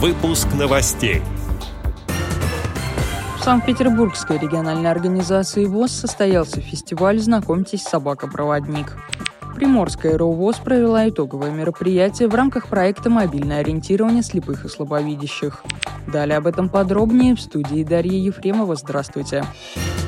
Выпуск новостей. В Санкт-Петербургской региональной организации ВОЗ состоялся фестиваль «Знакомьтесь, собака-проводник». Приморская РОВОЗ провела итоговое мероприятие в рамках проекта «Мобильное ориентирование слепых и слабовидящих». Далее об этом подробнее в студии Дарья Ефремова. Здравствуйте. Здравствуйте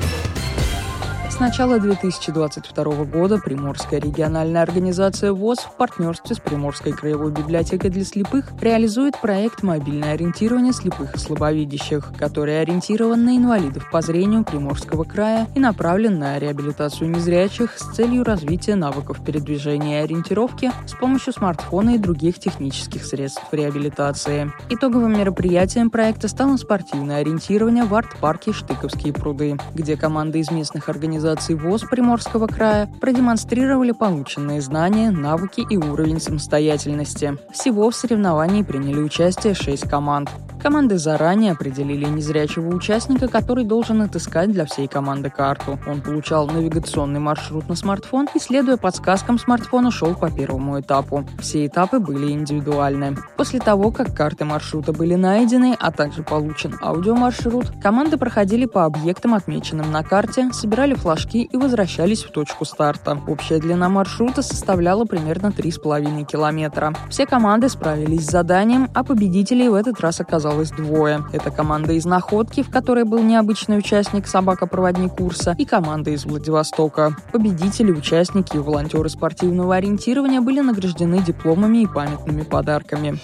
начала 2022 года Приморская региональная организация ВОЗ в партнерстве с Приморской краевой библиотекой для слепых реализует проект «Мобильное ориентирование слепых и слабовидящих», который ориентирован на инвалидов по зрению Приморского края и направлен на реабилитацию незрячих с целью развития навыков передвижения и ориентировки с помощью смартфона и других технических средств реабилитации. Итоговым мероприятием проекта стало спортивное ориентирование в арт-парке «Штыковские пруды», где команды из местных организаций организаций ВОЗ Приморского края продемонстрировали полученные знания, навыки и уровень самостоятельности. Всего в соревновании приняли участие шесть команд. Команды заранее определили незрячего участника, который должен отыскать для всей команды карту. Он получал навигационный маршрут на смартфон и, следуя подсказкам смартфона, шел по первому этапу. Все этапы были индивидуальны. После того, как карты маршрута были найдены, а также получен аудиомаршрут, команды проходили по объектам, отмеченным на карте, собирали флажки и возвращались в точку старта. Общая длина маршрута составляла примерно 3,5 километра. Все команды справились с заданием, а победителей в этот раз оказалось оказалось двое. Это команда из Находки, в которой был необычный участник собака-проводник курса, и команда из Владивостока. Победители, участники и волонтеры спортивного ориентирования были награждены дипломами и памятными подарками.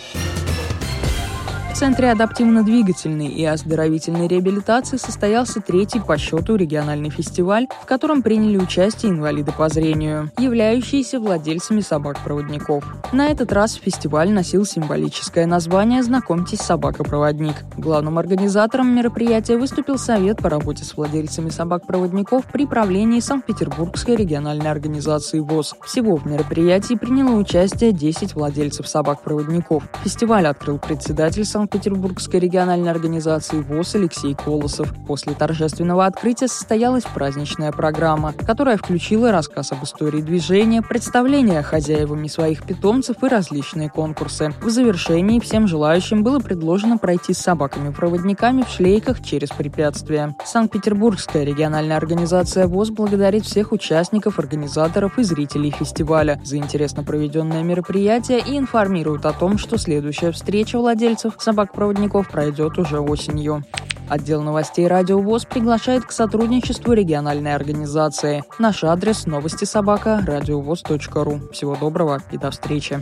Центре адаптивно-двигательной и оздоровительной реабилитации состоялся третий по счету региональный фестиваль, в котором приняли участие инвалиды по зрению, являющиеся владельцами собак-проводников. На этот раз фестиваль носил символическое название «Знакомьтесь, собака-проводник». Главным организатором мероприятия выступил Совет по работе с владельцами собак-проводников при правлении Санкт-Петербургской региональной организации ВОЗ. Всего в мероприятии приняло участие 10 владельцев собак-проводников. Фестиваль открыл председатель Санкт Санкт-Петербургской региональной организации ВОЗ Алексей Колосов. После торжественного открытия состоялась праздничная программа, которая включила рассказ об истории движения, представление хозяевами своих питомцев и различные конкурсы. В завершении всем желающим было предложено пройти с собаками-проводниками в шлейках через препятствия. Санкт-Петербургская региональная организация ВОЗ благодарит всех участников, организаторов и зрителей фестиваля за интересно проведенное мероприятие и информирует о том, что следующая встреча владельцев собак собак-проводников пройдет уже осенью. Отдел новостей «Радио ВОЗ» приглашает к сотрудничеству региональной организации. Наш адрес – новости собака радиовоз.ру. Всего доброго и до встречи.